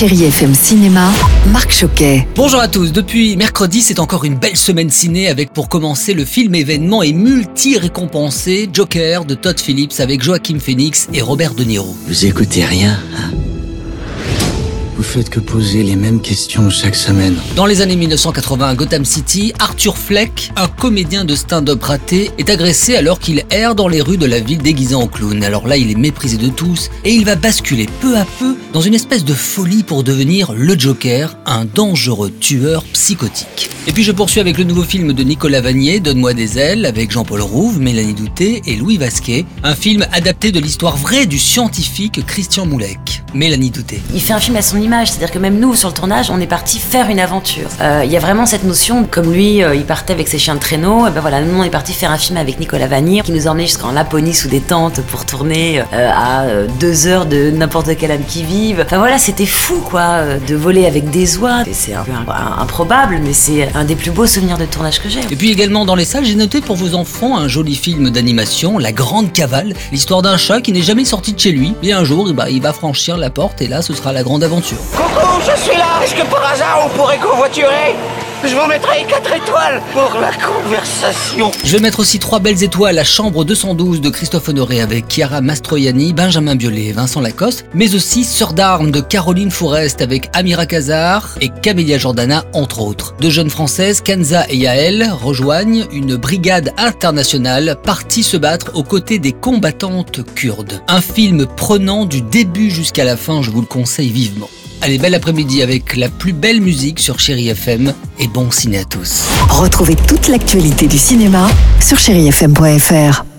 Chérie FM Cinéma, Marc Choquet. Bonjour à tous, depuis mercredi c'est encore une belle semaine ciné avec pour commencer le film événement et multi-récompensé Joker de Todd Phillips avec Joaquin Phoenix et Robert De Niro. Vous écoutez rien hein? Vous faites que poser les mêmes questions chaque semaine. Dans les années 1980 à Gotham City, Arthur Fleck, un comédien de stand-up raté, est agressé alors qu'il erre dans les rues de la ville déguisé en clown. Alors là il est méprisé de tous et il va basculer peu à peu dans une espèce de folie pour devenir le Joker, un dangereux tueur psychotique. Et puis je poursuis avec le nouveau film de Nicolas Vanier, Donne-moi des ailes, avec Jean-Paul Rouve, Mélanie Douté et Louis Vasquet, un film adapté de l'histoire vraie du scientifique Christian Moulec. Mélanie Douté. Il fait un film à son image, c'est-à-dire que même nous, sur le tournage, on est parti faire une aventure. Euh, Il y a vraiment cette notion, comme lui, euh, il partait avec ses chiens de traîneau, et ben voilà, nous, on est parti faire un film avec Nicolas Vanier, qui nous a emmenés jusqu'en Laponie sous des tentes pour tourner euh, à deux heures de n'importe quelle âme qui vive. Enfin voilà, c'était fou, quoi, de voler avec des oies. C'est un peu improbable, mais c'est un des plus beaux souvenirs de tournage que j'ai. Et puis également dans les salles, j'ai noté pour vos enfants un joli film d'animation, La Grande Cavale, l'histoire d'un chat qui n'est jamais sorti de chez lui. Et un jour, il va franchir la porte et là, ce sera la grande aventure. Coucou, je suis là. Est-ce que par hasard on pourrait covoiturer Je vous mettrai 4 étoiles pour la conversation. Je vais mettre aussi trois belles étoiles à Chambre 212 de Christophe Honoré avec Chiara Mastroianni, Benjamin Biolay et Vincent Lacoste, mais aussi Sœur d'armes de Caroline Forest avec Amira Kazar et Camélia Jordana entre autres. Deux jeunes françaises, Kenza et Yael, rejoignent une brigade internationale partie se battre aux côtés des combattantes kurdes. Un film prenant du début jusqu'à la fin, je vous le conseille vivement. Allez, bel après-midi avec la plus belle musique sur Chéri FM et bon ciné à tous. Retrouvez toute l'actualité du cinéma sur chérifm.fr.